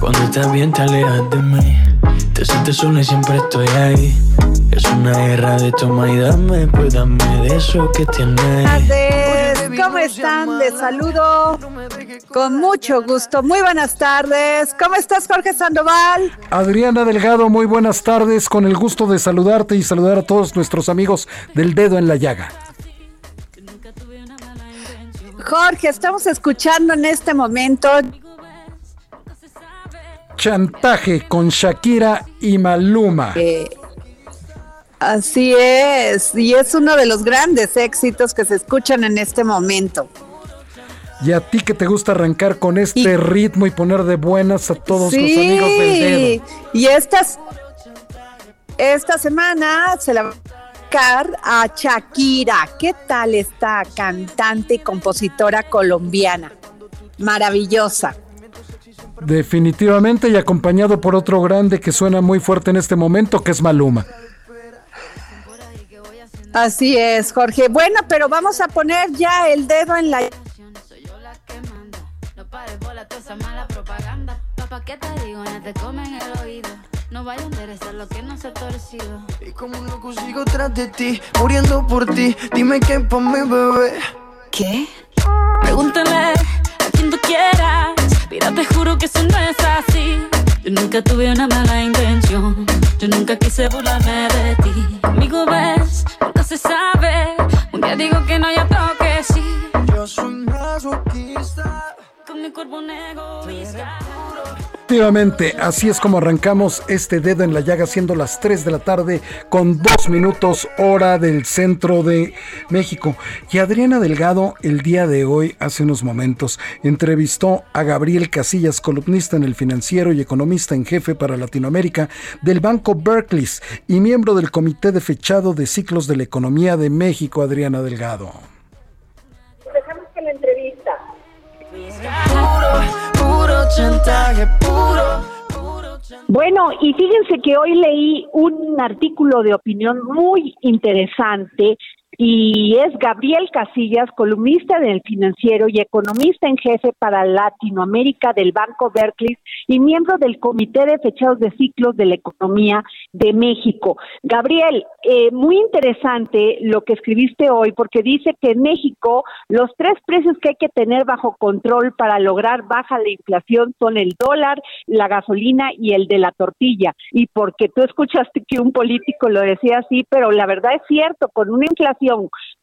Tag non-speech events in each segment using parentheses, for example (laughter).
Cuando estás bien te alejas de mí. Te sientes sola y siempre estoy ahí. Es una guerra de toma y dame Pues dame de eso que tienes. ¿cómo están? Les saludo con mucho gusto. Muy buenas tardes. ¿Cómo estás, Jorge Sandoval? Adriana Delgado, muy buenas tardes. Con el gusto de saludarte y saludar a todos nuestros amigos del dedo en la llaga. Jorge, estamos escuchando en este momento Chantaje con Shakira y Maluma. Eh, así es, y es uno de los grandes éxitos que se escuchan en este momento. Y a ti que te gusta arrancar con este Y- ritmo y poner de buenas a todos sí, los amigos del dedo. y estas, esta semana se la va a a Shakira. ¿Qué tal esta cantante y compositora colombiana? Maravillosa. Definitivamente y acompañado por otro grande que suena muy fuerte en este momento, que es Maluma. Así es, Jorge. Bueno, pero vamos a poner ya el dedo en la... manda. No pares bola toda esa mala propaganda. Papá, ¿qué te digo? No te comen el oído. No vaya a enderezar lo que no se ha torcido. Y como un loco sigo tras de ti Muriendo por ti Dime qué pa' mi bebé ¿Qué? Pregúntale a quien tú quieras. Mira, te juro que eso no es así. Yo nunca tuve una mala intención. Yo nunca quise burlarme de ti. Amigo, ves, nunca se sabe. Un día digo que no, ya tengo que sí. Yo soy masoquista Efectivamente, así es como arrancamos este dedo en la llaga, siendo las 3 de la tarde con 2 minutos hora del centro de México. Y Adriana Delgado el día de hoy, hace unos momentos, entrevistó a Gabriel Casillas, columnista en el financiero y economista en jefe para Latinoamérica del Banco Berkeley y miembro del Comité de Fechado de Ciclos de la Economía de México, Adriana Delgado. Bueno, y fíjense que hoy leí un artículo de opinión muy interesante y es Gabriel Casillas, columnista del financiero y economista en jefe para Latinoamérica del Banco Berkeley y miembro del Comité de Fechados de Ciclos de la Economía de México. Gabriel, eh, muy interesante lo que escribiste hoy porque dice que en México los tres precios que hay que tener bajo control para lograr baja la inflación son el dólar, la gasolina y el de la tortilla. Y porque tú escuchaste que un político lo decía así, pero la verdad es cierto, con una inflación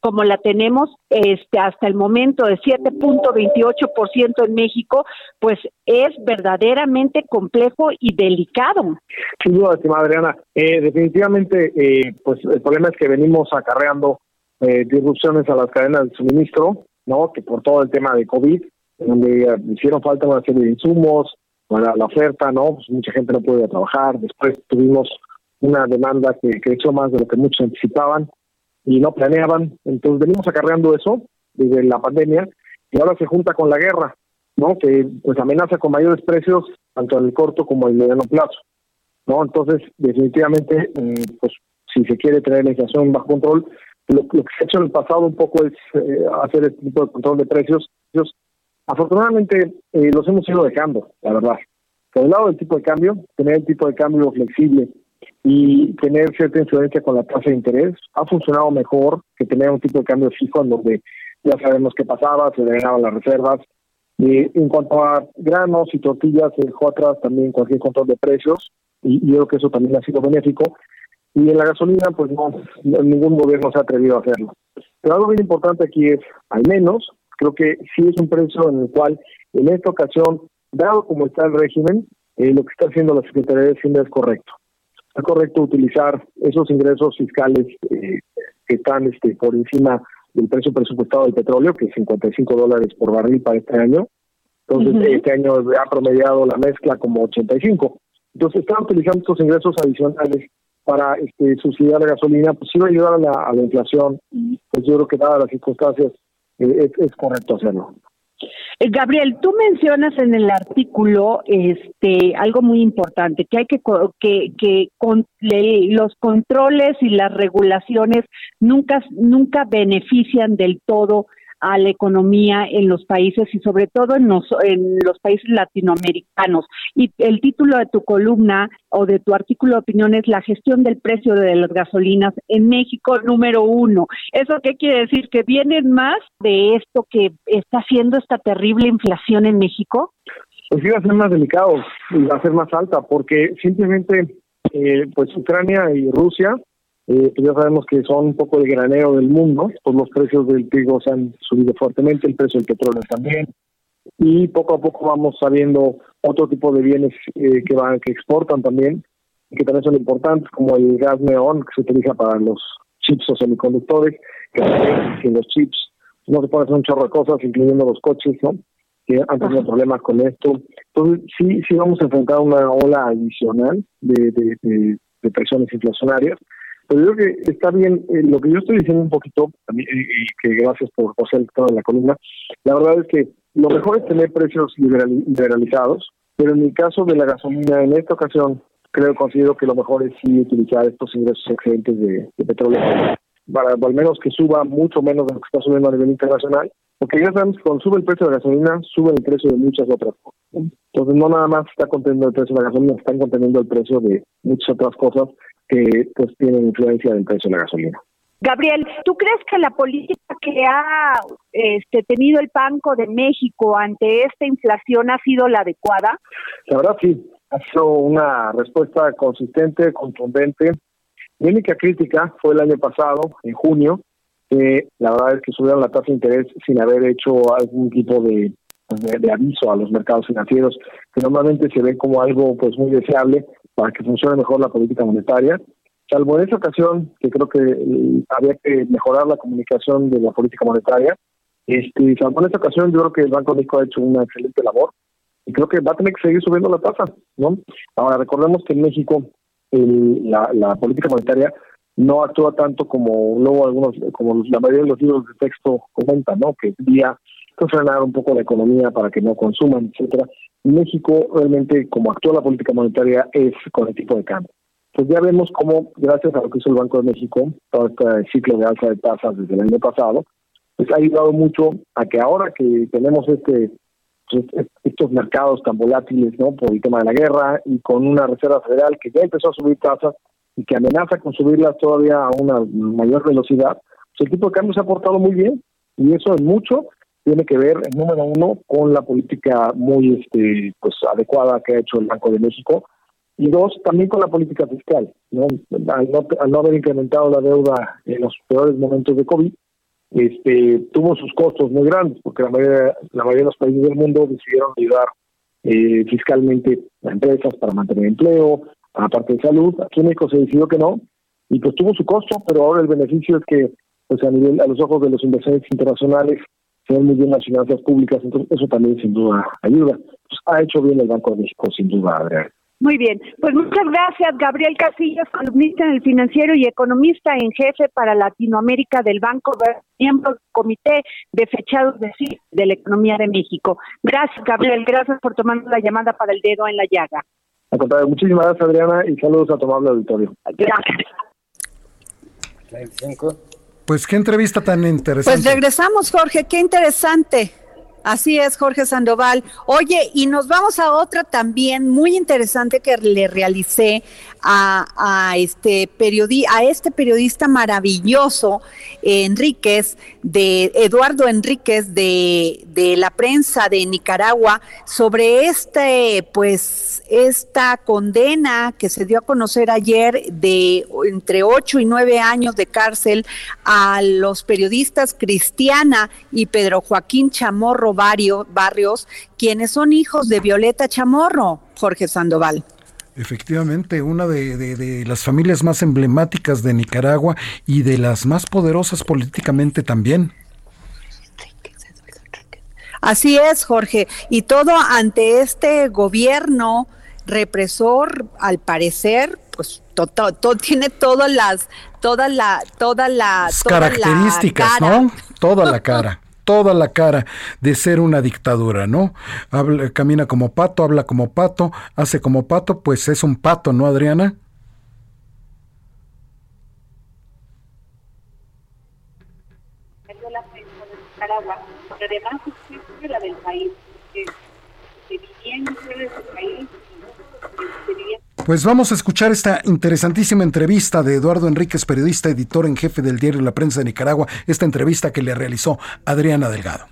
como la tenemos este hasta el momento de 7.28% en México, pues es verdaderamente complejo y delicado. Sin duda, estimada Adriana. Eh, definitivamente, eh, pues el problema es que venimos acarreando eh, disrupciones a las cadenas de suministro, ¿no? Que por todo el tema de COVID, donde eh, hicieron falta una serie de insumos, para la oferta, ¿no? Pues mucha gente no podía trabajar. Después tuvimos una demanda que creció más de lo que muchos anticipaban y no planeaban. Entonces venimos acarreando eso desde la pandemia y ahora se junta con la guerra. ¿no? Que pues amenaza con mayores precios tanto en el corto como en el mediano plazo, ¿no? Entonces, definitivamente, eh, pues si se quiere tener la inflación bajo control, lo, que se ha hecho en el pasado un poco es eh, hacer este tipo de control de precios. Afortunadamente, eh, los hemos ido dejando, la verdad. Por el lado del tipo de cambio, tener el tipo de cambio flexible y tener cierta influencia con la tasa de interés ha funcionado mejor que tener un tipo de cambio fijo en donde ya sabemos qué pasaba, se drenaban las reservas. Y en cuanto a granos y tortillas, se dejó atrás también cualquier control de precios y, yo creo que eso también ha sido benéfico. Y en la gasolina, pues no, ningún gobierno se ha atrevido a hacerlo. Pero algo bien importante aquí es, al menos, creo que sí es un precio en el cual, en esta ocasión, dado como está el régimen, eh, lo que está haciendo la Secretaría de Hacienda es correcto. Es correcto utilizar esos ingresos fiscales eh, que están este, por encima del precio presupuestado del petróleo, que es 55 dólares por barril para este año. Entonces, este año ha promediado la mezcla como 85. Entonces, están utilizando estos ingresos adicionales para este, subsidiar la gasolina, pues sí va a ayudar a la, a la inflación. Pues yo creo que dadas las circunstancias eh, es, correcto hacerlo. Eh, Gabriel, tú mencionas en el artículo este algo muy importante, que hay que que que con, los controles y las regulaciones nunca nunca benefician del todo a la economía en los países y sobre todo en los, en los países latinoamericanos. Y el título de tu columna o de tu artículo de opinión es La gestión del precio de las gasolinas en México número uno. ¿Eso qué quiere decir? ¿Que vienen más de esto que está haciendo esta terrible inflación en México? Pues va a ser más delicado va a ser más alta porque simplemente eh, pues Ucrania y Rusia eh, pues ya sabemos que son un poco el granero del mundo, pues los precios del trigo se han subido fuertemente, el precio del petróleo también, y poco a poco vamos sabiendo otro tipo de bienes eh, que van que exportan también, que también son importantes, como el gas neón que se utiliza para los chips o semiconductores, que sin los chips no se puede hacer un chorro de cosas, incluyendo los coches, ¿no? que han tenido problemas con esto. Entonces, sí, sí vamos a enfrentar una ola adicional de, de, de presiones inflacionarias pero yo creo que está bien, eh, lo que yo estoy diciendo un poquito, también, y, que gracias por el toda la columna, la verdad es que lo mejor es tener precios liberalizados, pero en el caso de la gasolina, en esta ocasión, creo, considero que lo mejor es sí utilizar estos ingresos excedentes de, petróleo para al menos que suba mucho menos de lo que está subiendo a nivel internacional, porque ya sabemos que cuando sube el precio de la gasolina, sube el precio de muchas otras cosas. Entonces no nada más está conteniendo el precio de la gasolina, están conteniendo el precio de muchas otras cosas que pues tienen influencia del precio de la gasolina. Gabriel, ¿tú crees que la política que ha este, tenido el Banco de México ante esta inflación ha sido la adecuada? La verdad sí, ha sido una respuesta consistente, contundente. Mi única crítica fue el año pasado, en junio, que la verdad es que subieron la tasa de interés sin haber hecho algún tipo de, de aviso a los mercados financieros, que normalmente se ve como algo pues muy deseable, para que funcione mejor la política monetaria. Salvo en esa ocasión, que creo que eh, había que mejorar la comunicación de la política monetaria, este, salvo en esa ocasión, yo creo que el Banco de México ha hecho una excelente labor y creo que va a tener que seguir subiendo la tasa, ¿no? Ahora, recordemos que en México la, política monetaria no actúa tanto como luego algunos, como la mayoría de los libros de texto comentan, ¿no? Que día frenar un poco la economía para que no consuman, etcétera. México realmente, como actúa la política monetaria, es con el tipo de cambio. Pues ya vemos cómo, gracias a lo que hizo el Banco de México, todo este ciclo de alza de tasas desde el año pasado, pues ha ayudado mucho a que ahora que tenemos este pues, estos mercados tan volátiles, ¿no? Por el tema de la guerra y con una Reserva Federal que ya empezó a subir tasas y que amenaza con subirlas todavía a una mayor velocidad, pues el tipo de cambio se ha portado muy bien y eso es mucho tiene que ver, número uno, con la política muy este, pues adecuada que ha hecho el Banco de México y dos, también con la política fiscal. ¿no? Al, no, haber incrementado la deuda en los peores momentos de COVID, este, tuvo sus costos muy grandes, porque la mayoría, la mayoría de los países del mundo decidieron ayudar eh, fiscalmente a empresas para mantener empleo, a la parte de salud. Aquí en México se decidió que no, y pues tuvo su costo, pero ahora el beneficio es que, pues a nivel, a los ojos de los inversores internacionales, se ven muy bien las finanzas públicas, entonces eso también sin duda ayuda. Pues, ha hecho bien el Banco de México, sin duda, Adrián. Muy bien, pues muchas gracias Gabriel Casillas, columnista en el financiero y economista en jefe para Latinoamérica del Banco, miembro del Comité de Fechados de CIF de la Economía de México. Gracias Gabriel, gracias por tomar la llamada para el dedo en la llaga. muchísimas gracias Adriana y saludos a tu amable auditorio. Gracias. Pues qué entrevista tan interesante. Pues regresamos Jorge, qué interesante. Así es, Jorge Sandoval. Oye, y nos vamos a otra también muy interesante que le realicé a, este, a este periodista maravilloso, Enríquez, de Eduardo Enríquez de, de la prensa de Nicaragua, sobre este, pues, esta condena que se dio a conocer ayer de entre ocho y nueve años de cárcel a los periodistas Cristiana y Pedro Joaquín Chamorro Barrios, quienes son hijos de Violeta Chamorro, Jorge Sandoval. Efectivamente, una de, las familias más emblemáticas de Nicaragua y de las más poderosas políticamente también. Así es, Jorge. Y todo ante este gobierno represor, al parecer, pues tiene todas las, la, toda la, características, ¿no? Toda la cara. Toda la cara de ser una dictadura, ¿no? Habla, camina como pato, habla como pato, hace como pato, pues es un pato, ¿no, Adriana que, que viviendo del país, pues vamos a escuchar esta interesantísima entrevista de Eduardo Enríquez, periodista, editor en jefe del diario La Prensa de Nicaragua, esta entrevista que le realizó Adriana Delgado.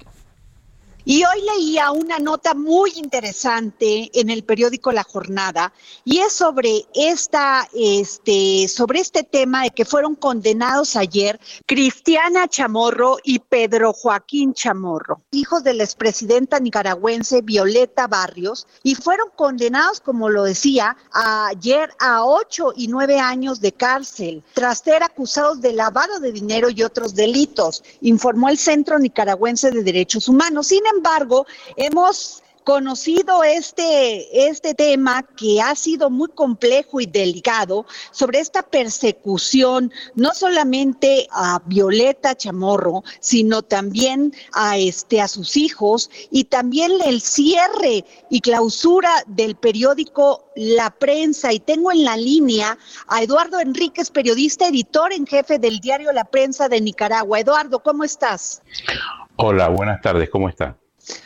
Y hoy leía una nota muy interesante en el periódico La Jornada y es sobre esta, este, sobre este tema de que fueron condenados ayer Cristiana Chamorro y Pedro Joaquín Chamorro, hijos de la expresidenta nicaragüense Violeta Barrios, y fueron condenados, como lo decía, ayer a ocho y nueve años de cárcel tras ser acusados de lavado de dinero y otros delitos, informó el Centro Nicaragüense de Derechos Humanos. Embargo, hemos conocido este, este tema que ha sido muy complejo y delicado sobre esta persecución, no solamente a Violeta Chamorro, sino también a, este, a sus hijos y también el cierre y clausura del periódico La Prensa. Y tengo en la línea a Eduardo Enríquez, periodista, editor en jefe del diario La Prensa de Nicaragua. Eduardo, ¿cómo estás? Hola, buenas tardes, ¿cómo está?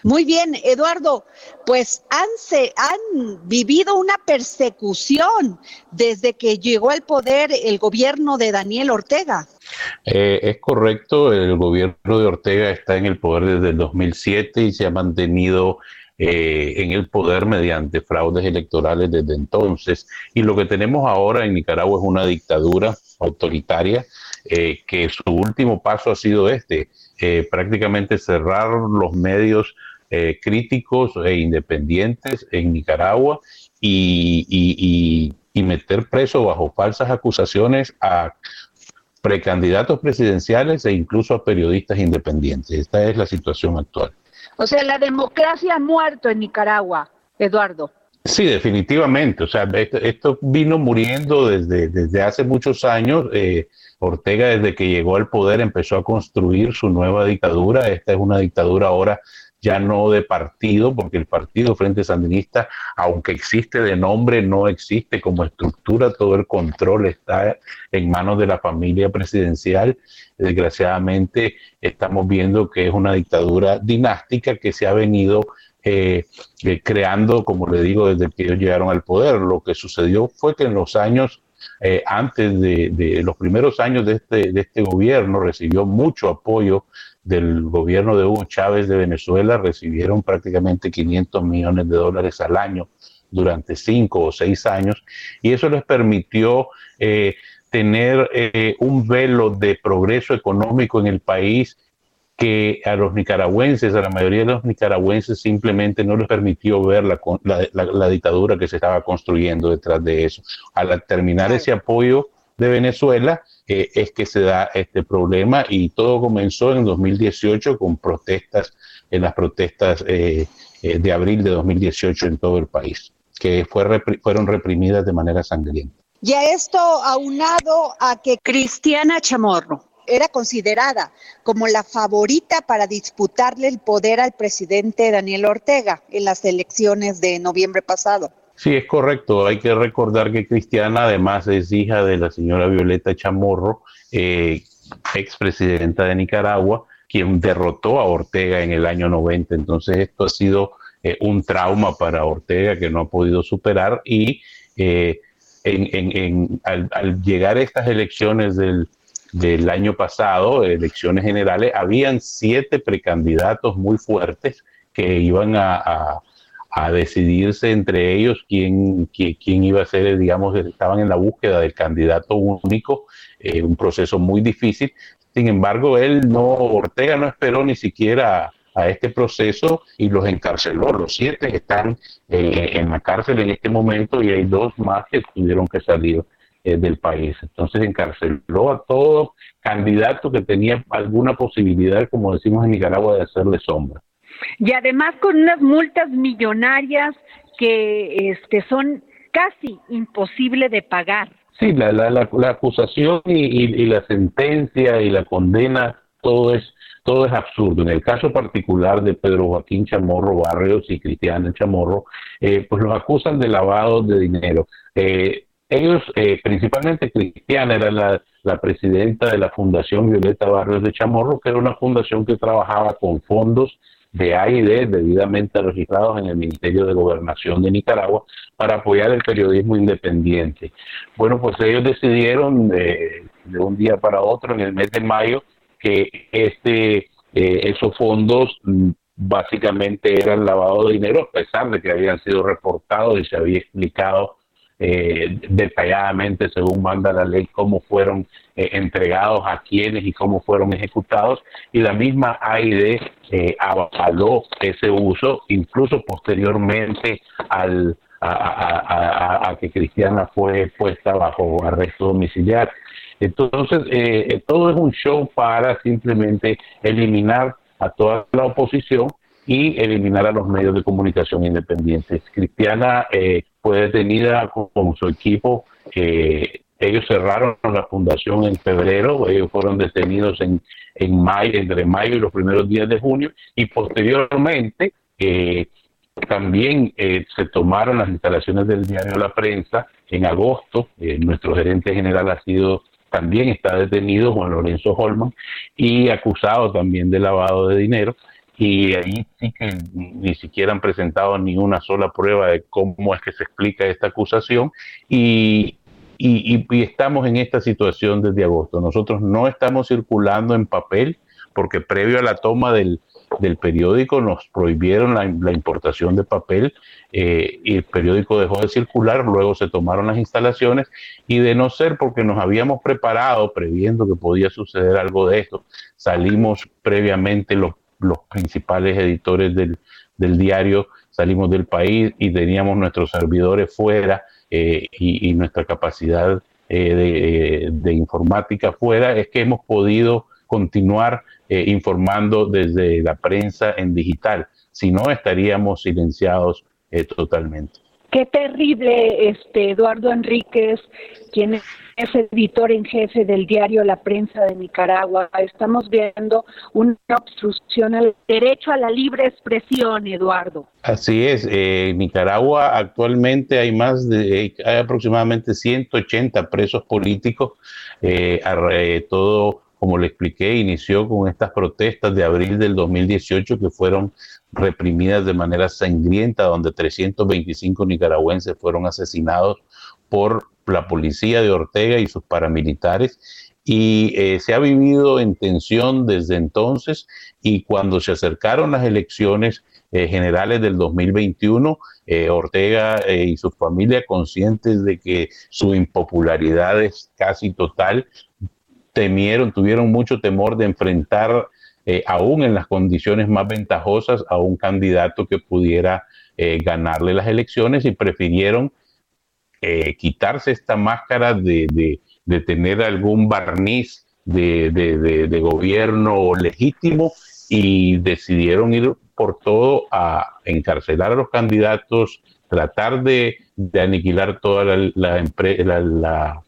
Muy bien, Eduardo, pues han, se, han vivido una persecución desde que llegó al poder el gobierno de Daniel Ortega. Eh, es correcto, el gobierno de Ortega está en el poder desde el 2007 y se ha mantenido eh, en el poder mediante fraudes electorales desde entonces. Y lo que tenemos ahora en Nicaragua es una dictadura autoritaria eh, que su último paso ha sido este, eh, prácticamente cerrar los medios eh, críticos e independientes en Nicaragua y, meter preso bajo falsas acusaciones a precandidatos presidenciales e incluso a periodistas independientes. Esta es la situación actual. O sea, la democracia ha muerto en Nicaragua, Eduardo. Sí, definitivamente. O sea, esto, vino muriendo desde, desde hace muchos años. Eh, Ortega, desde que llegó al poder, empezó a construir su nueva dictadura. Esta es una dictadura ahora ya no de partido, porque el partido Frente Sandinista, aunque existe de nombre, no existe como estructura, todo el control está en manos de la familia presidencial. Desgraciadamente estamos viendo que es una dictadura dinástica que se ha venido eh, eh, creando, como le digo, desde que ellos llegaron al poder. Lo que sucedió fue que en los años eh, antes de, los primeros años de este, de este gobierno, recibió mucho apoyo del gobierno de Hugo Chávez de Venezuela, recibieron prácticamente 500 millones de dólares al año durante cinco o seis años, y eso les permitió tener un velo de progreso económico en el país que a los nicaragüenses, a la mayoría de los nicaragüenses, simplemente no les permitió ver la, la, dictadura que se estaba construyendo detrás de eso. Al terminar ese apoyo de Venezuela, eh, es que se da este problema y todo comenzó en 2018 con protestas, en las protestas eh, eh, de abril de 2018 en todo el país. que fue, fueron reprimidas de manera sangrienta. Y a esto aunado a que Cristiana Chamorro era considerada como la favorita para disputarle el poder al presidente Daniel Ortega en las elecciones de noviembre pasado. Sí, es correcto. Hay que recordar que Cristiana además es hija de la señora Violeta Chamorro, eh, expresidenta de Nicaragua, quien derrotó a Ortega en el año 90. Entonces esto ha sido eh, un trauma para Ortega que no ha podido superar y eh, al, llegar a estas elecciones del, año pasado, elecciones generales, habían siete precandidatos muy fuertes que iban a, decidirse entre ellos quién, quién, iba a ser, digamos, estaban en la búsqueda del candidato único, eh, un proceso muy difícil. Sin embargo, él no, Ortega no esperó ni siquiera a este proceso y los encarceló. Los siete están eh, en la cárcel en este momento y hay dos más que tuvieron que salir eh, del país. Entonces encarceló a todo candidato que tenía alguna posibilidad, como decimos en Nicaragua, de hacerle sombra. Y además con unas multas millonarias que este, son casi imposible de pagar. Sí, la, la, la, acusación y, la sentencia y la condena, todo es, todo es absurdo. En el caso particular de Pedro Joaquín Chamorro Barrios y Cristiana Chamorro, eh, pues los acusan de lavado de dinero. Eh, ellos, eh, principalmente Cristiana, era la, la presidenta de la Fundación Violeta Barrios de Chamorro, que era una fundación que trabajaba con fondos de AID debidamente registrados en el Ministerio de Gobernación de Nicaragua para apoyar el periodismo independiente. Bueno, pues ellos decidieron de, un día para otro, en el mes de mayo, que este, eh, esos fondos mm, básicamente eran lavado de dinero, a pesar de que habían sido reportados y se había explicado eh, detalladamente, según manda la ley, cómo fueron eh, entregados a quienes y cómo fueron ejecutados. Y la misma AID eh, avaló ese uso, incluso posteriormente al, a, que Cristiana fue puesta bajo arresto domiciliar. Entonces, eh, todo es un show para simplemente eliminar a toda la oposición y eliminar a los medios de comunicación independientes. Cristiana eh, fue detenida con, su equipo. Eh, ellos cerraron la fundación en febrero, ellos fueron detenidos en, en mayo, entre mayo y los primeros días de junio, y posteriormente eh, también se tomaron las instalaciones del diario La Prensa en agosto. nuestro gerente general ha sido también está detenido, Juan Lorenzo Holman, y acusado también de lavado de dinero y ahí sí que ni siquiera han presentado ni una sola prueba de cómo es que se explica esta acusación y, y, estamos en esta situación desde agosto. Nosotros no estamos circulando en papel porque previo a la toma del, del periódico nos prohibieron la, la importación de papel eh, y el periódico dejó de circular, luego se tomaron las instalaciones y de no ser porque nos habíamos preparado previendo que podía suceder algo de esto, salimos previamente los los principales editores del, diario salimos del país y teníamos nuestros servidores fuera eh, y, nuestra capacidad eh, de, informática fuera, es que hemos podido continuar eh, informando desde la prensa en digital. Si no, estaríamos silenciados totalmente. Qué terrible, este Eduardo Enríquez, quien es editor en jefe del diario La Prensa de Nicaragua. Estamos viendo una obstrucción al derecho a la libre expresión, Eduardo. Así es, eh, en Nicaragua actualmente hay más de, hay aproximadamente 180 presos políticos, eh, eh, todo como le expliqué, inició con estas protestas de abril del 2018 que fueron reprimidas de manera sangrienta, donde 325 nicaragüenses fueron asesinados por la policía de Ortega y sus paramilitares. Y eh, se ha vivido en tensión desde entonces y cuando se acercaron las elecciones eh, generales del 2021, eh, Ortega y su familia, conscientes de que su impopularidad es casi total, temieron, tuvieron mucho temor de enfrentar, eh, aún en las condiciones más ventajosas, a un candidato que pudiera eh, ganarle las elecciones y prefirieron eh, quitarse esta máscara de, tener algún barniz de, de, gobierno legítimo y decidieron ir por todo a encarcelar a los candidatos, tratar de, aniquilar toda la,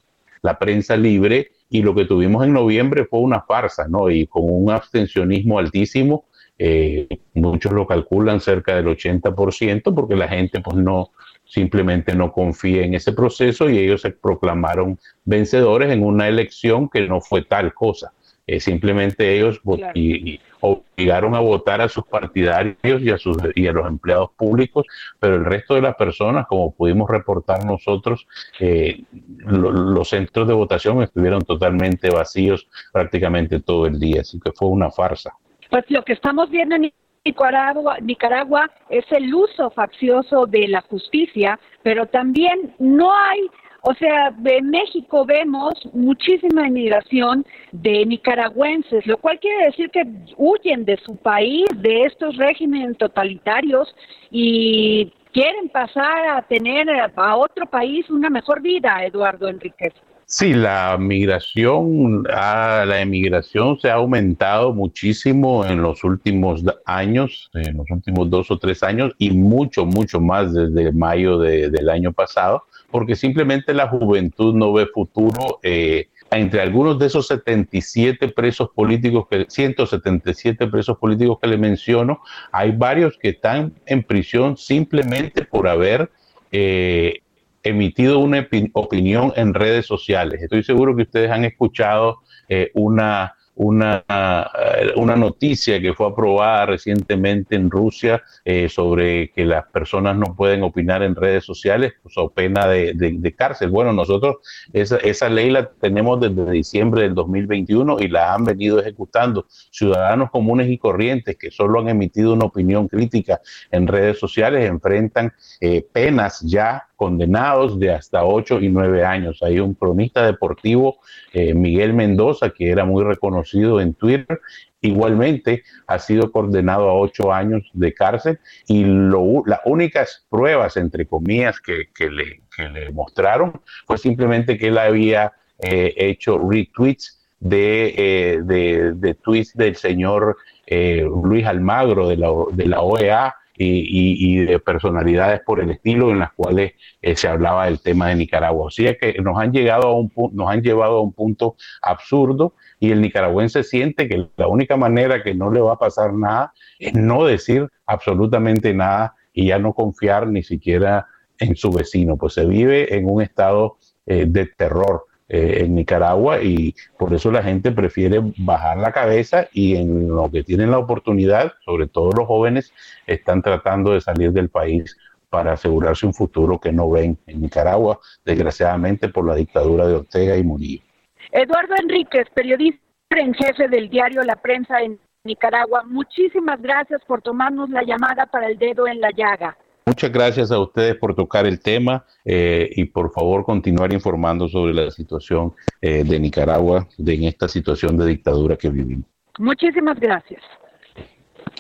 prensa libre y lo que tuvimos en noviembre fue una farsa, ¿no? Y con un abstencionismo altísimo, eh, muchos lo calculan cerca del 80%, porque la gente pues no, simplemente no confía en ese proceso y ellos se proclamaron vencedores en una elección que no fue tal cosa. Eh, simplemente ellos y, obligaron a votar a sus partidarios y a, sus, y a los empleados públicos, pero el resto de las personas, como pudimos reportar nosotros, eh, los centros de votación estuvieron totalmente vacíos prácticamente todo el día, así que fue una farsa. Pues lo que estamos viendo en Nicaragua, Nicaragua es el uso faccioso de la justicia, pero también no hay o sea, en México vemos muchísima inmigración de nicaragüenses, lo cual quiere decir que huyen de su país, de estos regímenes totalitarios y quieren pasar a tener a otro país una mejor vida, Eduardo Enríquez. Sí, la migración, ah, la emigración se ha aumentado muchísimo en los últimos años, en los últimos dos o tres años y mucho, mucho más desde mayo del año pasado, porque simplemente la juventud no ve futuro. Eh, entre algunos de esos 77 presos políticos, que, 177 presos políticos que le menciono, hay varios que están en prisión simplemente por haber eh, emitido una opinión en redes sociales. Estoy seguro que ustedes han escuchado eh, una una, eh, una noticia que fue aprobada recientemente en Rusia eh, sobre que las personas no pueden opinar en redes sociales pues, o pena de, de, cárcel. Bueno, nosotros esa, esa ley la tenemos desde diciembre del 2021 y la han venido ejecutando ciudadanos comunes y corrientes que solo han emitido una opinión crítica en redes sociales enfrentan eh, penas ya condenados de hasta 8 y 9 años. Hay un cronista deportivo, eh, Miguel Mendoza, que era muy reconocido en Twitter, igualmente ha sido condenado a 8 años de cárcel y lo, las únicas pruebas, entre comillas, que, le, le, mostraron fue simplemente que él había eh, hecho retweets de, eh, de, de, tweets del señor Luis Almagro de la, de la OEA y, de personalidades por el estilo en las cuales eh, se hablaba del tema de Nicaragua. O sea que nos han, llegado a un, nos han llevado a un punto absurdo y el nicaragüense siente que la única manera que no le va a pasar nada es no decir absolutamente nada y ya no confiar ni siquiera en su vecino, pues se vive en un estado eh, de terror. Eh, en Nicaragua y por eso la gente prefiere bajar la cabeza y en lo que tienen la oportunidad, sobre todo los jóvenes, están tratando de salir del país para asegurarse un futuro que no ven en Nicaragua, desgraciadamente por la dictadura de Ortega y Murillo. Eduardo Enríquez, periodista en jefe del diario La Prensa en Nicaragua, muchísimas gracias por tomarnos la llamada para el dedo en la llaga. Muchas gracias a ustedes por tocar el tema eh, y por favor continuar informando sobre la situación eh, de Nicaragua, de en esta situación de dictadura que vivimos. Muchísimas gracias.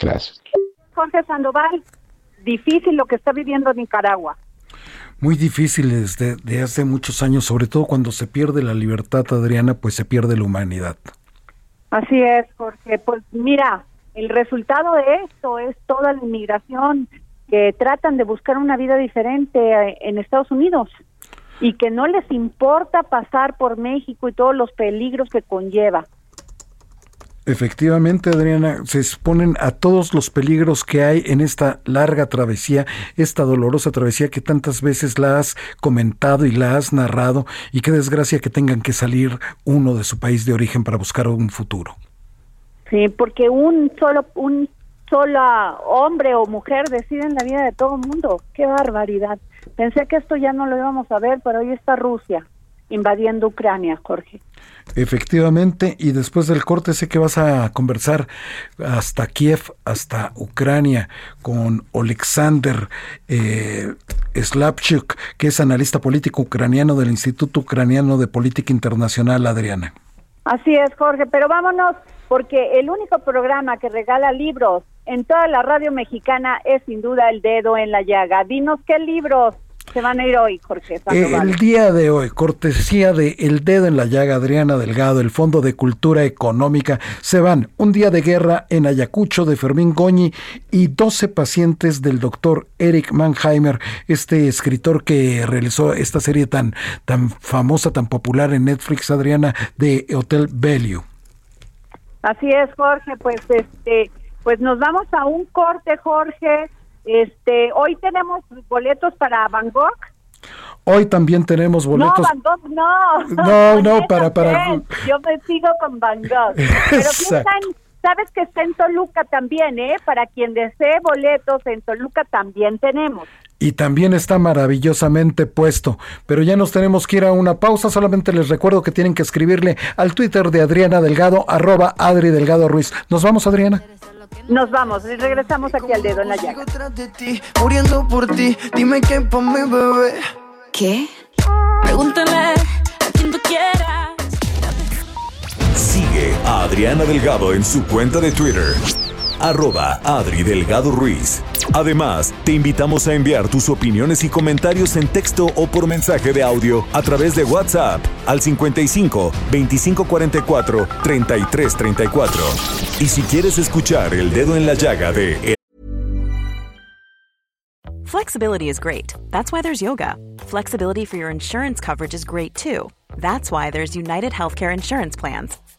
Gracias. Jorge Sandoval, difícil lo que está viviendo Nicaragua. Muy difícil desde de hace muchos años, sobre todo cuando se pierde la libertad, Adriana, pues se pierde la humanidad. Así es, Jorge. Pues mira, el resultado de esto es toda la inmigración que tratan de buscar una vida diferente eh, en Estados Unidos y que no les importa pasar por México y todos los peligros que conlleva. Efectivamente, Adriana, se exponen a todos los peligros que hay en esta larga travesía, esta dolorosa travesía que tantas veces la has comentado y la has narrado, y qué desgracia que tengan que salir uno de su país de origen para buscar un futuro. Sí, porque un solo un sola hombre o mujer deciden la vida de todo el mundo. Qué barbaridad. Pensé que esto ya no lo íbamos a ver, pero hoy está Rusia invadiendo Ucrania, Jorge. Efectivamente, y después del corte sé que vas a conversar hasta Kiev, hasta Ucrania, con Alexander eh, Slavchuk, que es analista político ucraniano del Instituto Ucraniano de Política Internacional, Adriana. Así es, Jorge, pero vámonos porque el único programa que regala libros en toda la radio mexicana es sin duda El Dedo en la Llaga. Dinos qué libros se van a ir hoy, Jorge? Eh, el día de hoy, cortesía de El Dedo en la Llaga, Adriana Delgado, el Fondo de Cultura Económica, se van un día de guerra en Ayacucho de Fermín Goñi y 12 pacientes del doctor Eric Mannheimer, este escritor que realizó esta serie tan, tan famosa, tan popular en Netflix, Adriana, de Hotel Value. Así es, Jorge, pues este, pues nos vamos a un corte, Jorge. Este, hoy tenemos boletos para Van Gogh. Hoy también tenemos boletos. No, Van Gogh, no. (laughs) No, no, para, para. Yo me sigo con Van Gogh. (laughs) Pero sabes que está en Toluca también, ¿eh? Para quien desee boletos en Toluca también tenemos y también está maravillosamente puesto. Pero ya nos tenemos que ir a una pausa. Solamente les recuerdo que tienen que escribirle al Twitter de Adriana Delgado, arroba Adri Delgado Ruiz. ¿Nos vamos, Adriana? Nos vamos, y regresamos aquí al dedo en la llaga. Muriendo por ti, dime qué por mi bebé. ¿Qué? Pregúntale a quien tú quieras. Sigue a Adriana Delgado en su cuenta de Twitter arroba Adri Delgado Ruiz. Además, te invitamos a enviar tus opiniones y comentarios en texto o por mensaje de audio a través de WhatsApp al 55 2544 3334. Y si quieres escuchar el dedo en la llaga de Flexibility is great. That's why there's yoga. Flexibility for your insurance coverage is great too. That's why there's United Healthcare Insurance Plans.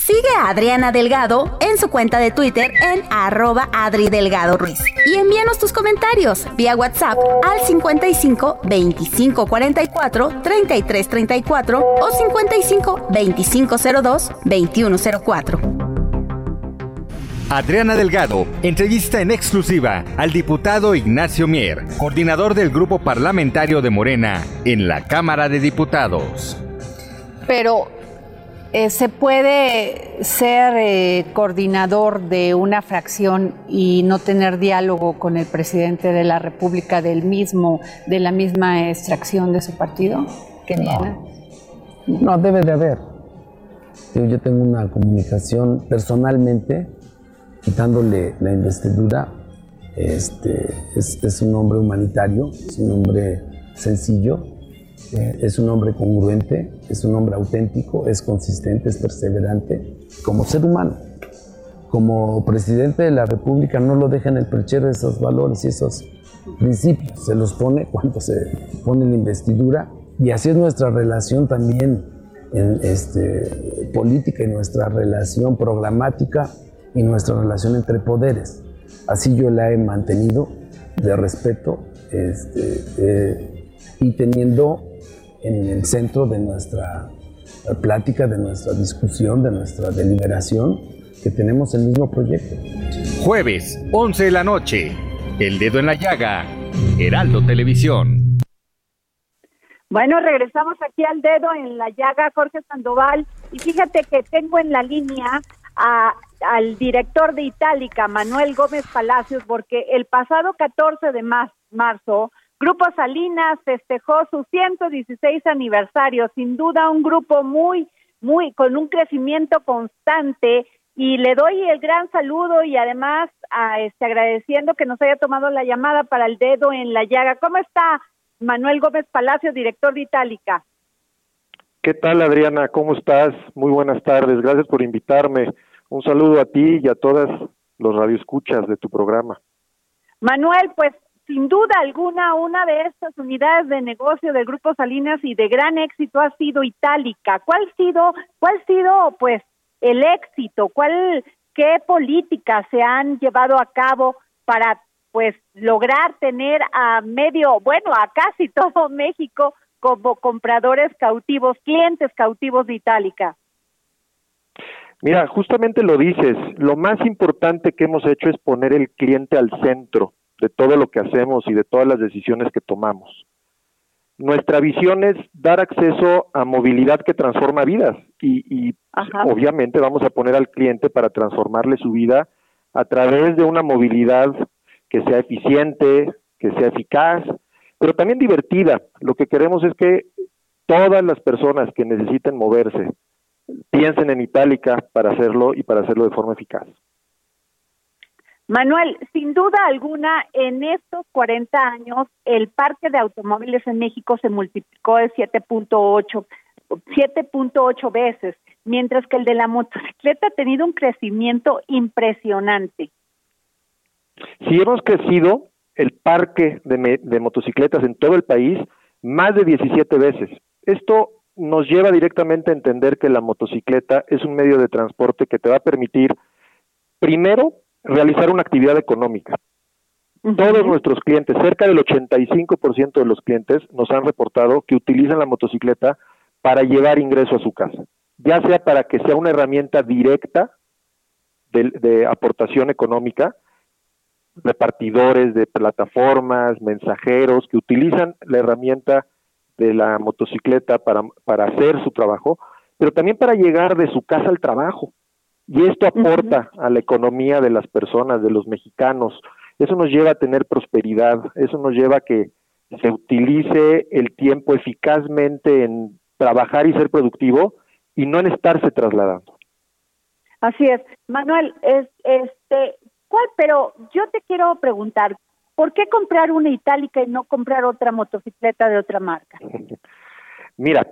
Sigue a Adriana Delgado en su cuenta de Twitter en arroba Adri Delgado Ruiz. Y envíanos tus comentarios vía WhatsApp al 55 25 44 33 34 o 55 25 02 21 04. Adriana Delgado entrevista en exclusiva al diputado Ignacio Mier, coordinador del grupo parlamentario de Morena en la Cámara de Diputados. Pero eh, ¿Se puede ser eh, coordinador de una fracción y no tener diálogo con el presidente de la República del mismo, de la misma extracción de su partido? no. no, debe de haber. Yo tengo una comunicación personalmente, quitándole la investidura. Este, es, es un hombre humanitario, es un hombre sencillo, eh, es un hombre congruente, es un hombre auténtico, es consistente, es perseverante como ser humano. Como presidente de la República no lo deja en el perchero esos valores y esos principios, se los pone cuando se pone la investidura y así es nuestra relación también en este, política y nuestra relación programática y nuestra relación entre poderes. Así yo la he mantenido de respeto este, eh, y teniendo en el centro de nuestra plática, de nuestra discusión, de nuestra deliberación, que tenemos el mismo proyecto. Jueves, 11 de la noche, El Dedo en la Llaga, Heraldo Televisión. Bueno, regresamos aquí al dedo en la llaga, Jorge Sandoval, y fíjate que tengo en la línea al director de Itálica, Manuel Gómez Palacios, porque el pasado 14 de marzo Grupo Salinas festejó su 116 aniversario, sin duda un grupo muy, muy, con un crecimiento constante y le doy el gran saludo y además a, este, agradeciendo que nos haya tomado la llamada para el dedo en la llaga. ¿Cómo está Manuel Gómez Palacios, director de Itálica? ¿Qué tal Adriana? ¿Cómo estás? Muy buenas tardes. Gracias por invitarme. Un saludo a ti y a todas los radioescuchas de tu programa. Manuel, pues sin duda alguna, una de estas unidades de negocio del Grupo Salinas y de gran éxito ha sido Itálica. ¿Cuál ha sido, cuál sido, pues, el éxito? ¿Cuál, qué políticas se han llevado a cabo para pues lograr tener a medio, bueno, a casi (laughs) todo México como compradores cautivos, clientes cautivos de Itálica? Mira, justamente lo dices, lo más importante que hemos hecho es poner el cliente al centro de todo lo que hacemos y de todas las decisiones que tomamos. Nuestra visión es dar acceso a movilidad que transforma vidas y, y obviamente vamos a poner al cliente para transformarle su vida a través de una movilidad que sea eficiente, que sea eficaz, pero también divertida. Lo que queremos es que todas las personas que necesiten moverse piensen en Itálica para hacerlo y para hacerlo de forma eficaz. Manuel, sin duda alguna, en estos 40 años, el parque de automóviles en México se multiplicó de 7.8 7.8 veces, mientras que el de la motocicleta ha tenido un crecimiento impresionante. Si hemos crecido el parque de, de motocicletas en todo el país más de 17 veces. Esto nos lleva directamente a entender que la motocicleta es un medio de transporte que te va a permitir, primero, realizar una actividad económica. Todos nuestros clientes, cerca del 85% de los clientes, nos han reportado que utilizan la motocicleta para llevar ingreso a su casa, ya sea para que sea una herramienta directa de aportación económica, repartidores de plataformas, mensajeros que utilizan la herramienta de la motocicleta para, para hacer su trabajo, pero también para llegar de su casa al trabajo. Y esto aporta a la economía de las personas, de los mexicanos. Eso nos lleva a tener prosperidad, eso nos lleva a que se utilice el tiempo eficazmente en trabajar y ser productivo y no en estarse trasladando. Así es. Manuel, es, este, ¿cuál? Pero yo te quiero preguntar, ¿por qué comprar una itálica y no comprar otra motocicleta de otra marca? (laughs) Mira,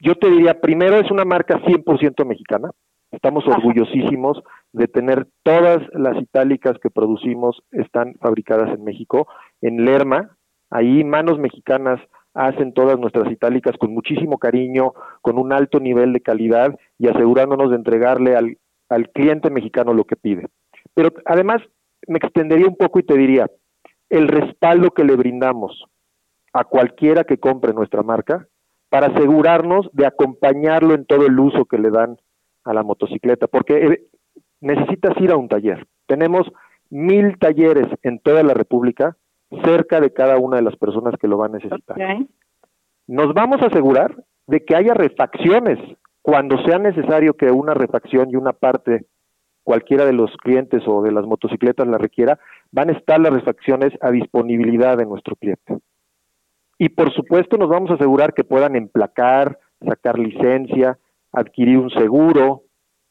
yo te diría, primero es una marca 100% mexicana. Estamos orgullosísimos de tener todas las itálicas que producimos están fabricadas en México, en Lerma, ahí manos mexicanas hacen todas nuestras itálicas con muchísimo cariño, con un alto nivel de calidad y asegurándonos de entregarle al, al cliente mexicano lo que pide. Pero además me extendería un poco y te diría, el respaldo que le brindamos a cualquiera que compre nuestra marca para asegurarnos de acompañarlo en todo el uso que le dan a la motocicleta, porque eh, necesitas ir a un taller. Tenemos mil talleres en toda la República, cerca de cada una de las personas que lo van a necesitar. Nos vamos a asegurar de que haya refacciones cuando sea necesario que una refacción y una parte cualquiera de los clientes o de las motocicletas la requiera, van a estar las refacciones a disponibilidad de nuestro cliente. Y por supuesto nos vamos a asegurar que puedan emplacar, sacar licencia, adquirir un seguro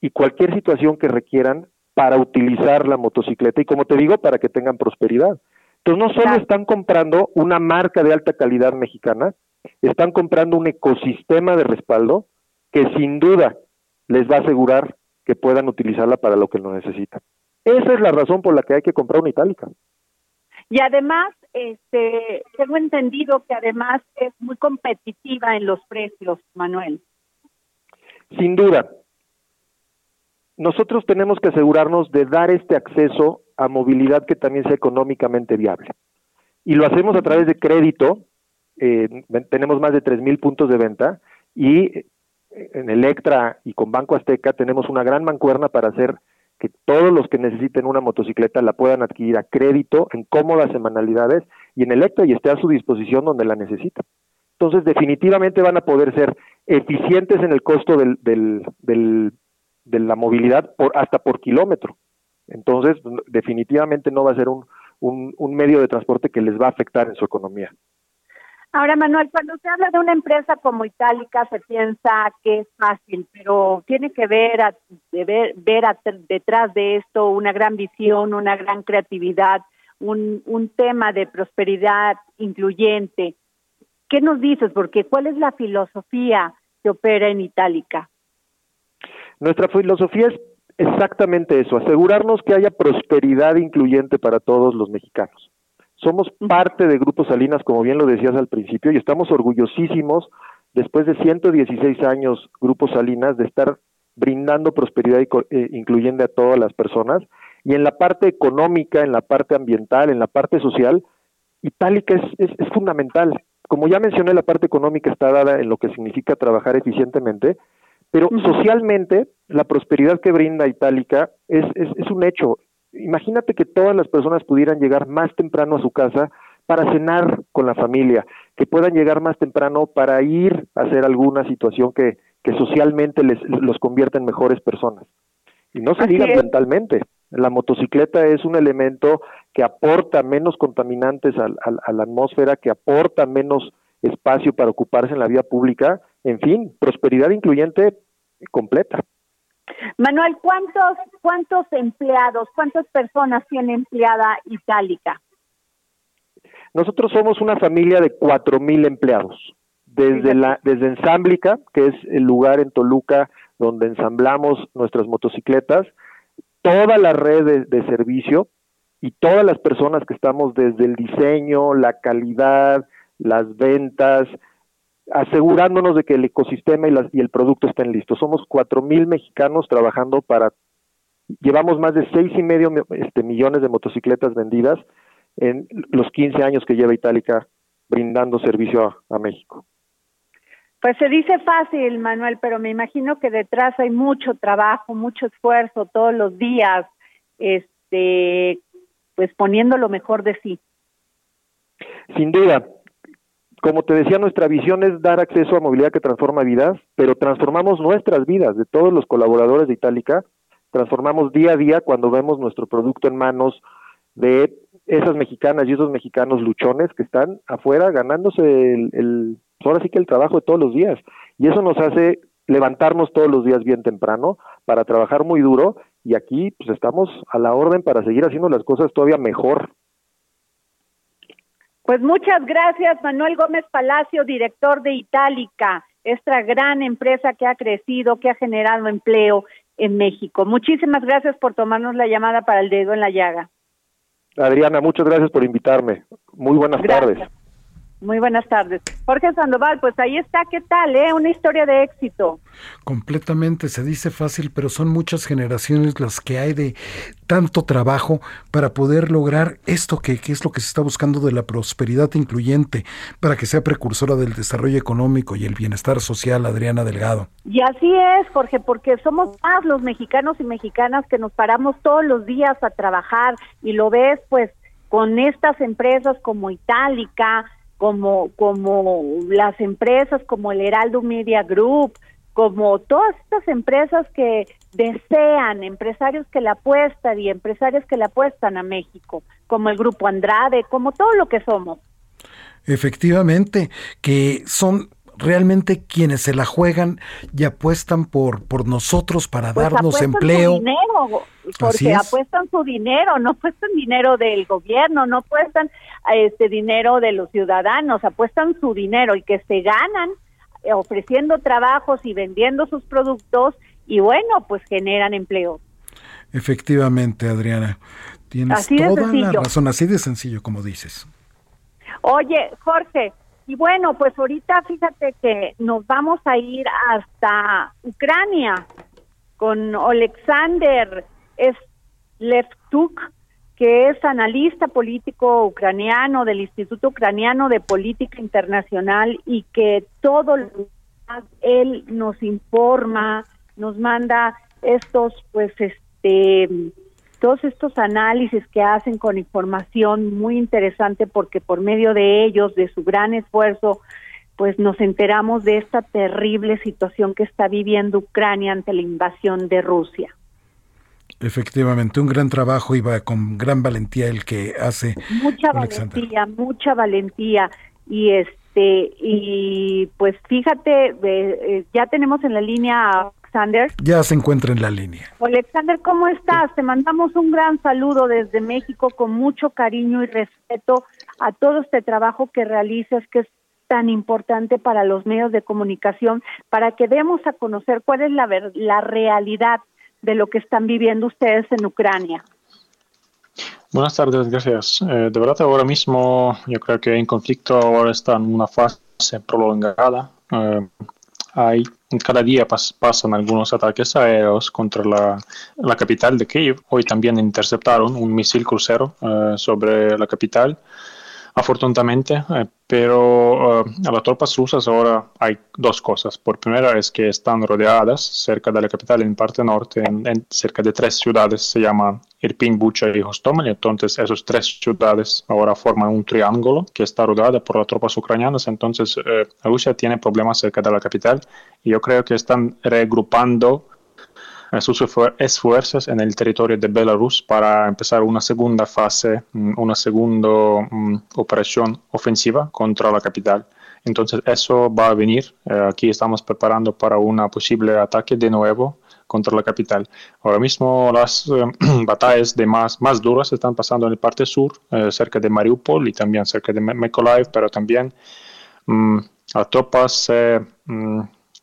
y cualquier situación que requieran para utilizar la motocicleta y como te digo, para que tengan prosperidad. Entonces no solo están comprando una marca de alta calidad mexicana, están comprando un ecosistema de respaldo que sin duda les va a asegurar que puedan utilizarla para lo que lo necesitan. Esa es la razón por la que hay que comprar una itálica. Y además, este, tengo entendido que además es muy competitiva en los precios, Manuel. Sin duda. Nosotros tenemos que asegurarnos de dar este acceso a movilidad que también sea económicamente viable. Y lo hacemos a través de crédito. Eh, tenemos más de 3.000 puntos de venta y en Electra y con Banco Azteca tenemos una gran mancuerna para hacer que todos los que necesiten una motocicleta la puedan adquirir a crédito en cómodas semanalidades y en Electra y esté a su disposición donde la necesiten. Entonces, definitivamente van a poder ser eficientes en el costo del, del, de la movilidad por, hasta por kilómetro. Entonces, definitivamente no va a ser un, un, medio de transporte que les va a afectar en su economía. Ahora, Manuel, cuando se habla de una empresa como Itálica, se piensa que es fácil, pero tiene que ver, ver, detrás de esto una gran visión, una gran creatividad, un, un tema de prosperidad incluyente. ¿Qué nos dices? Porque ¿cuál es la filosofía que opera en Itálica? Nuestra filosofía es exactamente eso, asegurarnos que haya prosperidad incluyente para todos los mexicanos. Somos parte de Grupo Salinas, como bien lo decías al principio, y estamos orgullosísimos, después de 116 años, Grupo Salinas, de estar brindando prosperidad eh, incluyendo a todas las personas. Y en la parte económica, en la parte ambiental, en la parte social, Itálica es, es, fundamental. Como ya mencioné, la parte económica está dada en lo que significa trabajar eficientemente, pero socialmente la prosperidad que brinda Itálica es, es, es un hecho. Imagínate que todas las personas pudieran llegar más temprano a su casa para cenar con la familia, que puedan llegar más temprano para ir a hacer alguna situación que, que socialmente les, los convierta en mejores personas. Y no se diga mentalmente, la motocicleta es un elemento que aporta menos contaminantes a la atmósfera, que aporta menos espacio para ocuparse en la vía pública, en fin, prosperidad incluyente completa. Manuel, ¿cuántos, cuántos empleados, cuántas personas tiene empleada Itálica? Nosotros somos una familia de cuatro mil empleados. Desde, la, desde Ensámblica, que es el lugar en Toluca donde ensamblamos nuestras motocicletas, toda la red de, servicio y todas las personas que estamos desde el diseño, la calidad, las ventas, asegurándonos de que el ecosistema y, y el producto estén listos. Somos cuatro mil mexicanos trabajando para, llevamos más de seis y medio este, millones de motocicletas vendidas en los 15 años que lleva Itálica brindando servicio a México. Pues se dice fácil, Manuel, pero me imagino que detrás hay mucho trabajo, mucho esfuerzo todos los días, este, pues poniendo lo mejor de sí. Sin duda. Como te decía, nuestra visión es dar acceso a movilidad que transforma vidas, pero transformamos nuestras vidas de todos los colaboradores de Itálica, transformamos día a día cuando vemos nuestro producto en manos de esas mexicanas y esos mexicanos luchones que están afuera ganándose el ahora sí que el trabajo de todos los días. Y eso nos hace levantarnos todos los días bien temprano para trabajar muy duro y aquí pues estamos a la orden para seguir haciendo las cosas todavía mejor. Pues muchas gracias Manuel Gómez Palacio, director de Itálica, esta gran empresa que ha crecido, que ha generado empleo en México. Muchísimas gracias por tomarnos la llamada para el dedo en la llaga. Adriana, muchas gracias por invitarme. Muy buenas tardes. Muy buenas tardes. Jorge Sandoval, pues ahí está, ¿qué tal? Eh? Una historia de éxito. Completamente, se dice fácil, pero son muchas generaciones las que hay de tanto trabajo para poder lograr esto que, que, es lo que se está buscando de la prosperidad incluyente, para que sea precursora del desarrollo económico y el bienestar social, Adriana Delgado. Y así es, Jorge, porque somos más los mexicanos y mexicanas que nos paramos todos los días a trabajar y lo ves pues con estas empresas como Itálica, como, como las empresas como el Heraldo Media Group, como todas estas empresas que desean, empresarios que la apuestan y empresarios que la apuestan a México, como el Grupo Andrade, como todo lo que somos. Efectivamente, que son realmente quienes se la juegan y apuestan por, por nosotros para pues darnos empleo. Su dinero, porque apuestan su dinero, no apuestan dinero del gobierno, no apuestan este dinero de los ciudadanos, apuestan su dinero y que se ganan eh, ofreciendo trabajos y vendiendo sus productos y bueno, pues generan empleo. Efectivamente, Adriana, tienes toda la razón, así de sencillo como dices. Oye, Jorge, y bueno, pues ahorita fíjate que nos vamos a ir hasta Ucrania con Alexander Leftuk, que es analista político ucraniano del Instituto Ucraniano de Política Internacional y que todo lo él nos informa, nos manda estos pues este todos estos análisis que hacen con información muy interesante porque por medio de ellos, de su gran esfuerzo, pues nos enteramos de esta terrible situación que está viviendo Ucrania ante la invasión de Rusia. Efectivamente, un gran trabajo y va con gran valentía el que hace. Mucha valentía, mucha valentía y este y pues fíjate, eh, eh, ya tenemos en la línea Alexander. Ya se encuentra en la línea. Alexander, ¿cómo estás? Te mandamos un gran saludo desde México con mucho cariño y respeto a todo este trabajo que realizas, que es tan importante para los medios de comunicación, para que demos a conocer cuál es la, la realidad de lo que están viviendo ustedes en Ucrania. Buenas tardes, gracias. Eh, de verdad, ahora mismo yo creo que en conflicto ahora está en una fase prolongada. Eh, hay cada día pasan algunos ataques aéreos contra la, la, capital de Kiev. Hoy también interceptaron un misil crucero eh, sobre la capital afortunadamente, eh, pero uh, a las tropas rusas ahora hay dos cosas. Por primera es que están rodeadas cerca de la capital en parte norte, en, cerca de tres ciudades, se llaman Irpin, Bucha y Hostomel. Entonces, esas tres ciudades ahora forman un triángulo que está rodeado por las tropas ucranianas. Entonces, uh, Rusia tiene problemas cerca de la capital y yo creo que están regrupando sus esfuerzos en el territorio de Belarus para empezar una segunda fase, mm, una segunda mm, operación ofensiva contra la capital. Entonces eso va a venir. Eh, aquí estamos preparando para un posible ataque de nuevo contra la capital. Ahora mismo las eh, (clears throat) batallas de más, más duras están pasando en el parte sur, eh, cerca de Mariupol y también cerca de Mykolaiv, pero también mm, las tropas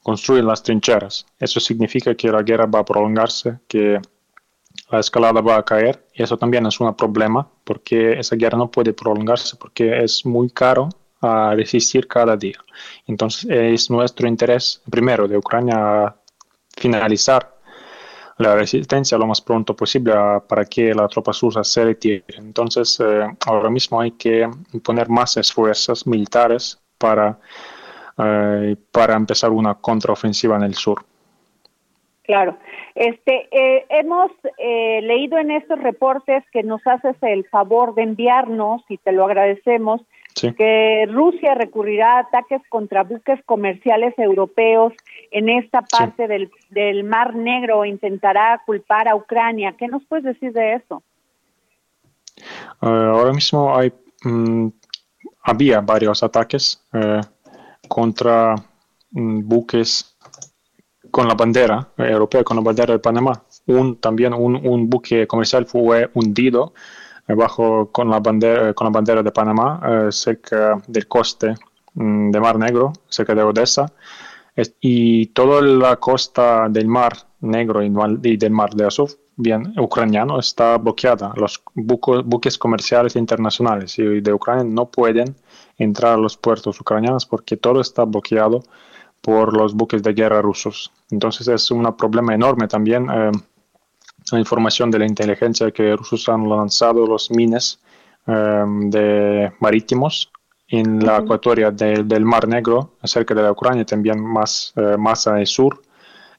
construyen las trincheras. Eso significa que la guerra va a prolongarse, que la escalada va a caer y eso también es un problema porque esa guerra no puede prolongarse porque es muy caro a resistir cada día. Entonces es nuestro interés, primero, de Ucrania finalizar la resistencia lo más pronto posible para que la tropa rusa se retire. Entonces eh, ahora mismo hay que poner más esfuerzos militares para eh, para empezar una contraofensiva en el sur. Claro. Este, eh, hemos eh, leído en estos reportes que nos haces el favor de enviarnos, y te lo agradecemos, que Rusia recurrirá a ataques contra buques comerciales europeos en esta parte del, del Mar Negro, intentará culpar a Ucrania. ¿Qué nos puedes decir de eso? ahora mismo hay, mm, había varios ataques contra mm, buques con la bandera europea, con la bandera de Panamá. Un, también un, buque comercial fue hundido eh, bajo con la bandera, con la bandera de Panamá eh, cerca del coste mm, de Mar Negro, cerca de Odessa. y toda la costa del Mar Negro y del Mar de Azov bien ucraniano está bloqueada. Los buques comerciales internacionales y de Ucrania no pueden entrar a los puertos ucranianos porque todo está bloqueado por los buques de guerra rusos. Entonces es un problema enorme también eh, la información de la inteligencia que rusos han lanzado los mines eh, de marítimos en la acuatoria del Mar Negro, cerca de la Ucrania, también más, eh, más al sur,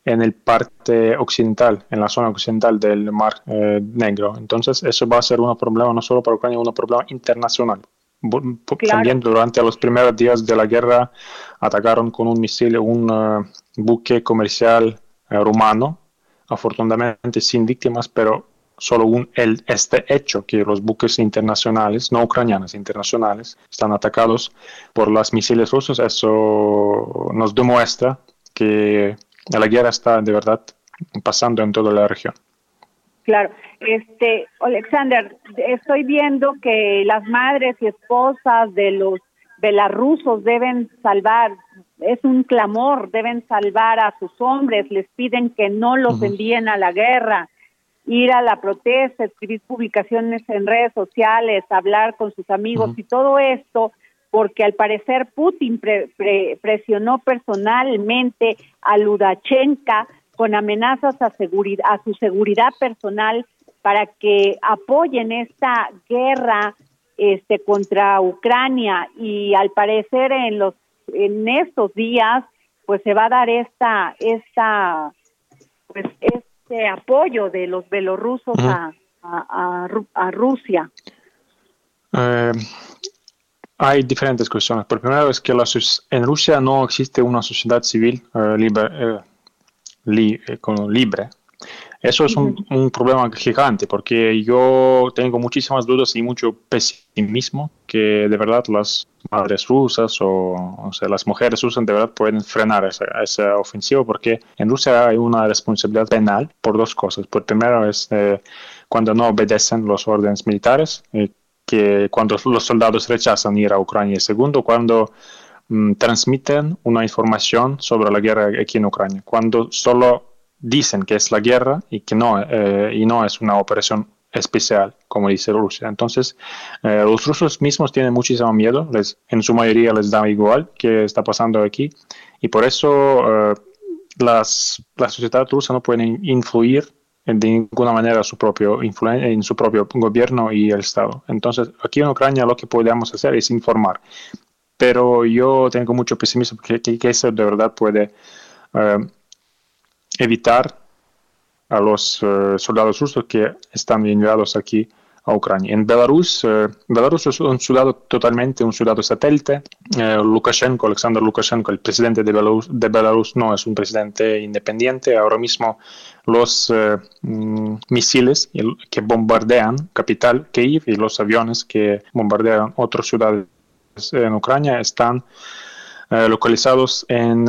en el parte occidental, en la zona occidental del Mar Negro. Entonces eso va a ser un problema no solo para Ucrania, un problema internacional. También durante los primeros días de la guerra atacaron con un misil un uh, buque comercial rumano, afortunadamente sin víctimas, pero solo un, el, este hecho que los buques internacionales, no ucranianos, internacionales, están atacados por los misiles rusos, eso nos demuestra que la guerra está de verdad pasando en toda la región. Claro, este, Alexander, estoy viendo que las madres y esposas de los belarrusos deben salvar, es un clamor, deben salvar a sus hombres, les piden que no los envíen a la guerra, ir a la protesta, escribir publicaciones en redes sociales, hablar con sus amigos y todo esto, porque al parecer Putin presionó personalmente a Ludachenka con amenazas a, seguridad, a su seguridad personal para que apoyen esta guerra este contra Ucrania y al parecer en los en estos días pues se va a dar esta esta pues este apoyo de los belorrusos a, a, Rusia. Eh, hay diferentes cuestiones. Por primero es que la, en Rusia no existe una sociedad civil eh, libre, eh, eh, con libre. Eso es un, problema gigante porque yo tengo muchísimas dudas y mucho pesimismo que de verdad las madres rusas o, sea, las mujeres rusas de verdad pueden frenar esa, esa, ofensiva porque en Rusia hay una responsabilidad penal por dos cosas. Por primero es eh, cuando no obedecen los órdenes militares, eh, que cuando los soldados rechazan ir a Ucrania. Y segundo, cuando Mm, transmiten una información sobre la guerra aquí en Ucrania, cuando solo dicen que es la guerra y que no, eh, y no es una operación especial, como dice Rusia. Entonces, eh, los rusos mismos tienen muchísimo miedo, les, en su mayoría les da igual qué está pasando aquí, y por eso eh, las, la sociedad rusa no puede influir de ninguna manera su propio en su propio gobierno y el Estado. Entonces, aquí en Ucrania lo que podemos hacer es informar. Pero yo tengo mucho pesimismo que, que, eso de verdad puede evitar a los eh, soldados rusos que están enviados aquí a Ucrania. En Belarus, eh, Belarus es un ciudad totalmente un ciudad satélite. Eh, Lukashenko, Alexander Lukashenko, el presidente de Belarus, de Belarus, no es un presidente independiente. Ahora mismo los eh, mm, misiles que bombardean capital Kiev y los aviones que bombardean otras ciudades en Ucrania están localizados en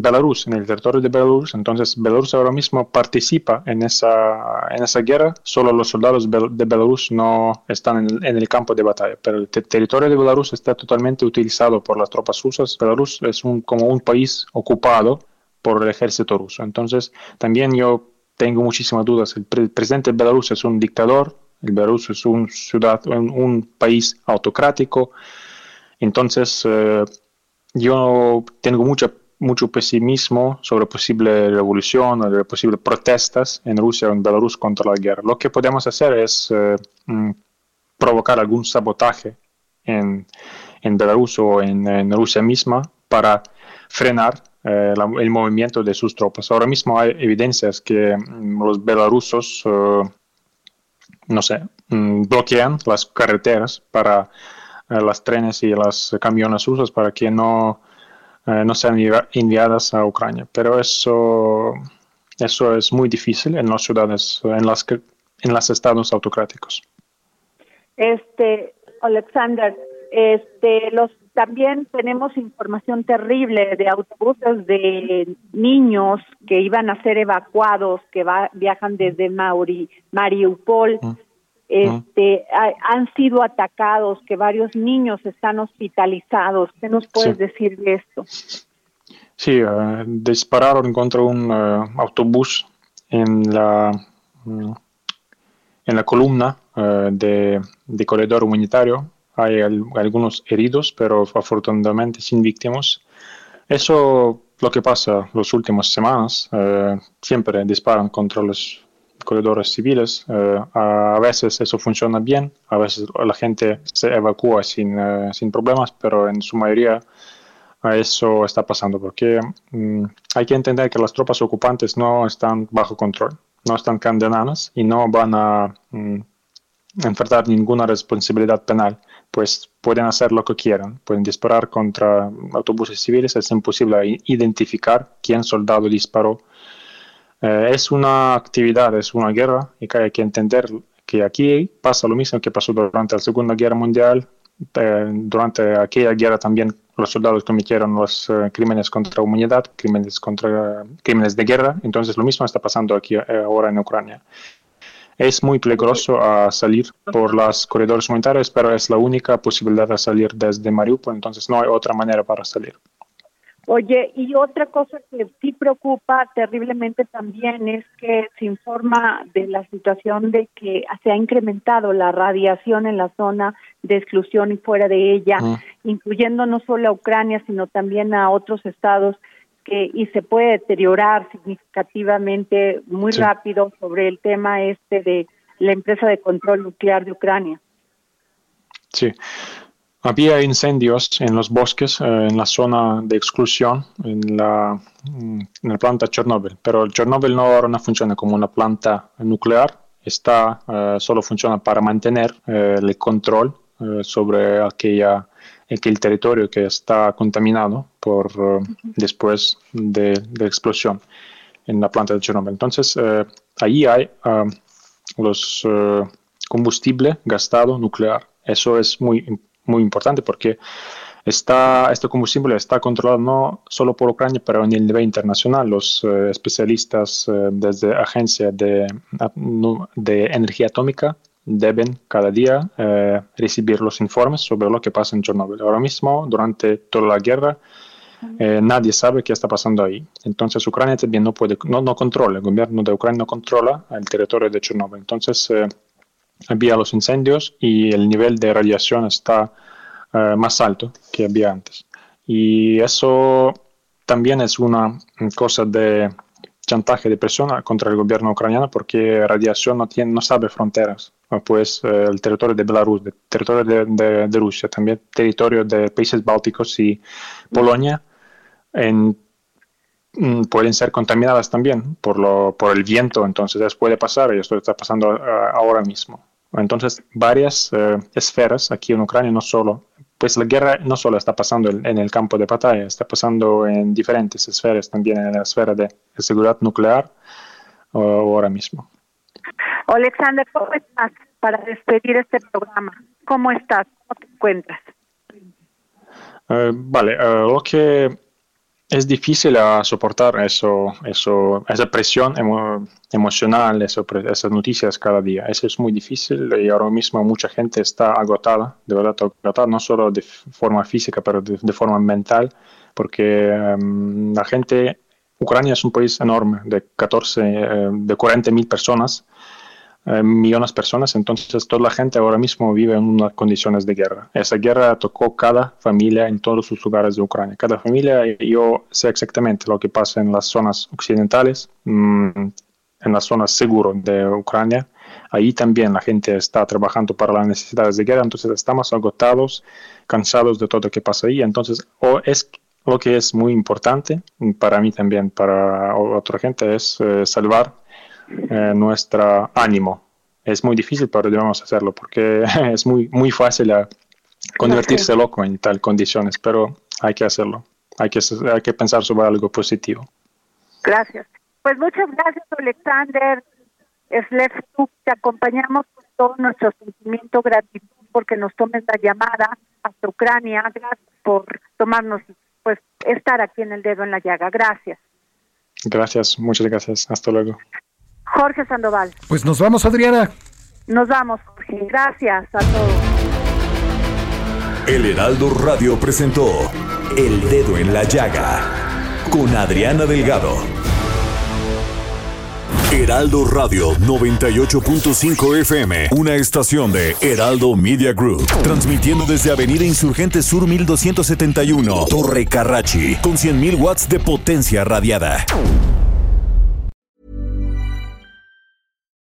Belarus, en el territorio de Belarus. Entonces, Belarus ahora mismo participa en esa, en esa guerra, solo los soldados de Belarus no están en el, campo de batalla, pero el territorio de Belarus está totalmente utilizado por las tropas rusas. Belarus es un, como un país ocupado por el ejército ruso. Entonces, también yo tengo muchísimas dudas. El, presidente de Belarus es un dictador, el Belarus es un, ciudad, un, país autocrático. Entonces, eh, yo tengo mucha mucho pesimismo sobre posible revolución o posibles protestas en Rusia o en Belarus contra la guerra. Lo que podemos hacer es eh, mm, provocar algún sabotaje en, en Belarus o en, Rusia misma para frenar eh, el movimiento de sus tropas. Ahora mismo hay evidencias que mm, los belarusos, eh, no sé, mm, bloquean las carreteras para las trenes y las camiones rusas para que no eh, no sean enviadas a Ucrania. Pero eso, eso es muy difícil en las ciudades, en las, en los estados autocráticos. Este, Alexander, este, los también tenemos información terrible de autobuses de niños que iban a ser evacuados, que viajan desde Mauri, Mariupol este, han sido atacados, que varios niños están hospitalizados. ¿Qué nos puedes decir de esto? Sí, eh, dispararon contra un eh, autobús en la, mm, en la columna eh, de, de, corredor humanitario. Hay algunos heridos, pero afortunadamente sin víctimas. Eso lo que pasa las últimas semanas. siempre disparan contra los corredores civiles. Eh, a veces eso funciona bien, a veces la gente se evacúa sin, eh, sin problemas, pero en su mayoría eso está pasando porque mm, hay que entender que las tropas ocupantes no están bajo control, no están condenadas y no van a mm, enfrentar ninguna responsabilidad penal, pues pueden hacer lo que quieran, pueden disparar contra autobuses civiles, es imposible identificar quién soldado disparó eh, es una actividad, es una guerra y hay que entender que aquí pasa lo mismo que pasó durante la Segunda Guerra Mundial. Eh, durante aquella guerra también los soldados cometieron los eh, crímenes contra humanidad, crímenes, contra, crímenes de guerra. Entonces lo mismo está pasando aquí ahora en Ucrania. Es muy peligroso salir por los corredores humanitarios, pero es la única posibilidad de salir desde Mariupol, entonces no hay otra manera para salir. Oye, y otra cosa que sí preocupa terriblemente también es que se informa de la situación de que se ha incrementado la radiación en la zona de exclusión y fuera de ella, ah. incluyendo no solo a Ucrania, sino también a otros estados que y se puede deteriorar significativamente muy rápido sobre el tema este de la empresa de control nuclear de Ucrania. Sí, había incendios en los bosques, eh, en la zona de exclusión, en la, mm, en la planta Chernobyl, pero Chernobyl no ahora no funciona como una planta nuclear, está, eh, solo funciona para mantener eh, el control sobre aquella, aquel territorio que está contaminado por, después de, la explosión en la planta de Chernobyl. Entonces, ahí hay los combustible gastado nuclear. Eso es muy importante muy importante porque está, este combustible está controlado no solo por Ucrania, pero en el nivel internacional. Los eh, especialistas eh, desde Agencia de, de Energía Atómica deben cada día eh, recibir los informes sobre lo que pasa en Chernobyl. Ahora mismo, durante toda la guerra, nadie sabe qué está pasando ahí. Entonces Ucrania también no puede, no, no controla, el gobierno de Ucrania no controla el territorio de Chernobyl. Entonces había los incendios y el nivel de radiación está eh, más alto que había antes. Y eso también es una cosa de chantaje de presión contra el gobierno ucraniano porque radiación no, tiene, no sabe fronteras. Pues eh, el territorio de Belarus, el territorio de, de, Rusia, también territorio de países bálticos y Polonia en, mm, pueden ser contaminadas también por, lo, por el viento. Entonces, eso puede pasar y esto está pasando eh, ahora mismo. Entonces, varias eh, esferas aquí en Ucrania, no solo, pues la guerra no solo está pasando en el campo de batalla, está pasando en diferentes esferas, también en la esfera de, seguridad nuclear ahora mismo. Alexander, ¿cómo estás para despedir este programa? ¿Cómo estás? ¿Cómo te encuentras? Eh, vale, eh, lo que es difícil a soportar eso, eso, esa presión emocional, eso, esas noticias cada día. Eso es muy difícil y ahora mismo mucha gente está agotada, de verdad agotada, no solo de forma física, pero de, forma mental, porque em, la gente, Ucrania es un país enorme, de 14, eh, de 40 mil personas, eh, millones de personas, entonces toda la gente ahora mismo vive en unas condiciones de guerra. Esa guerra tocó cada familia en todos sus lugares de Ucrania. Cada familia, yo sé exactamente lo que pasa en las zonas occidentales, mm, en las zonas seguras de Ucrania. Ahí también la gente está trabajando para las necesidades de guerra, entonces estamos agotados, cansados de todo lo que pasa ahí. Entonces, o es lo que es muy importante para mí también, para otra gente, es eh, salvar eh, nuestro ánimo. Es muy difícil, pero debemos hacerlo porque (laughs) es muy, muy fácil a convertirse loco en tal condiciones, pero hay que hacerlo. Hay que, hay que pensar sobre algo positivo. Gracias. Pues muchas gracias, Alexander. Slev, te acompañamos con todo nuestro sentimiento, gratitud porque nos tomes la llamada hasta Ucrania. Gracias por tomarnos, pues, estar aquí en el dedo en la llaga. Gracias. Gracias, muchas gracias. Hasta luego. Jorge Sandoval. Pues nos vamos, Adriana. Nos vamos, Jorge. Gracias a todos. El Heraldo Radio presentó El Dedo en la Llaga con Adriana Delgado. Heraldo Radio 98.5 FM, una estación de Heraldo Media Group, transmitiendo desde Avenida Insurgente Sur 1271, Torre Carrachi, con 100.000 watts de potencia radiada.